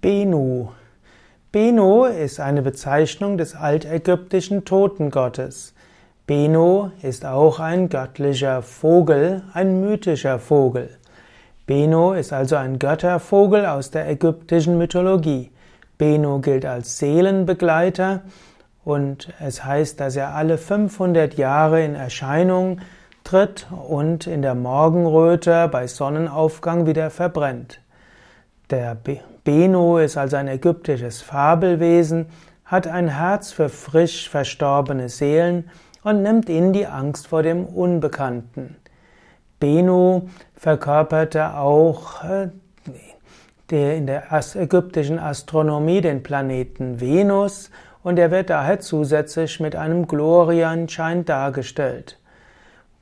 Benu. Benu ist eine Bezeichnung des altägyptischen Totengottes. Benu ist auch ein göttlicher Vogel, ein mythischer Vogel. Benu ist also ein Göttervogel aus der ägyptischen Mythologie. Benu gilt als Seelenbegleiter und es heißt, dass er alle 500 Jahre in Erscheinung tritt und in der Morgenröte bei Sonnenaufgang wieder verbrennt. Der Beno ist also ein ägyptisches Fabelwesen, hat ein Herz für frisch verstorbene Seelen und nimmt ihnen die Angst vor dem Unbekannten. Beno verkörperte auch äh, in der ägyptischen Astronomie den Planeten Venus und er wird daher zusätzlich mit einem Glorienschein dargestellt.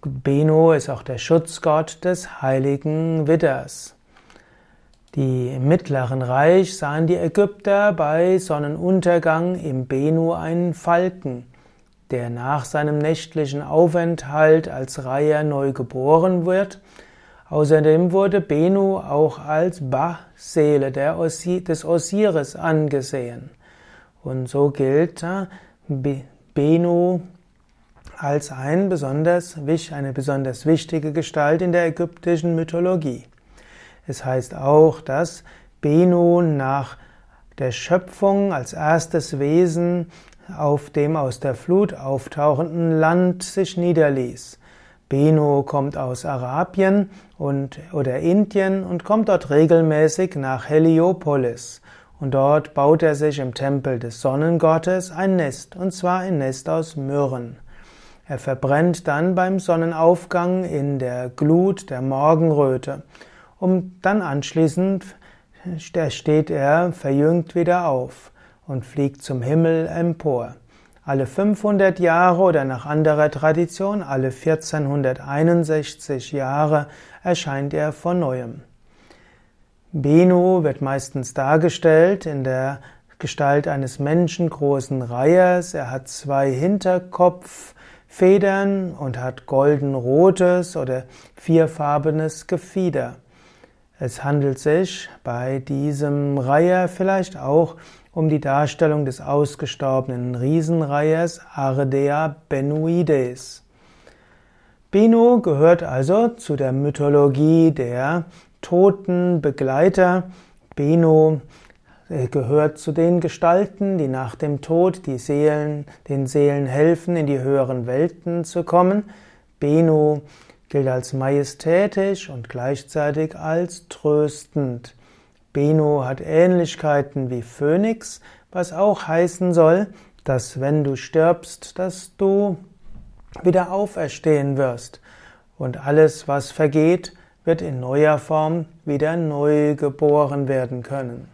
Beno ist auch der Schutzgott des heiligen Widders. Die im Mittleren Reich sahen die Ägypter bei Sonnenuntergang im Benu einen Falken, der nach seinem nächtlichen Aufenthalt als Reiher neu geboren wird. Außerdem wurde Benu auch als Ba-Seele des Osiris angesehen. Und so gilt äh, Benu als ein besonders, eine besonders wichtige Gestalt in der ägyptischen Mythologie. Es heißt auch, dass Benu nach der Schöpfung als erstes Wesen auf dem aus der Flut auftauchenden Land sich niederließ. Benu kommt aus Arabien und, oder Indien und kommt dort regelmäßig nach Heliopolis. Und dort baut er sich im Tempel des Sonnengottes ein Nest, und zwar ein Nest aus Myrrhen. Er verbrennt dann beim Sonnenaufgang in der Glut der Morgenröte um dann anschließend steht er verjüngt wieder auf und fliegt zum Himmel empor. Alle 500 Jahre oder nach anderer Tradition alle 1461 Jahre erscheint er von neuem. Benu wird meistens dargestellt in der Gestalt eines menschengroßen Reihers. Er hat zwei Hinterkopffedern und hat goldenrotes oder vierfarbenes Gefieder. Es handelt sich bei diesem Reiher vielleicht auch um die Darstellung des ausgestorbenen Riesenreihers Ardea benuides. Benu gehört also zu der Mythologie der toten Begleiter. Benu äh, gehört zu den Gestalten, die nach dem Tod die Seelen, den Seelen helfen, in die höheren Welten zu kommen. Benu gilt als majestätisch und gleichzeitig als tröstend. Beno hat Ähnlichkeiten wie Phönix, was auch heißen soll, dass wenn du stirbst, dass du wieder auferstehen wirst und alles, was vergeht, wird in neuer Form wieder neu geboren werden können.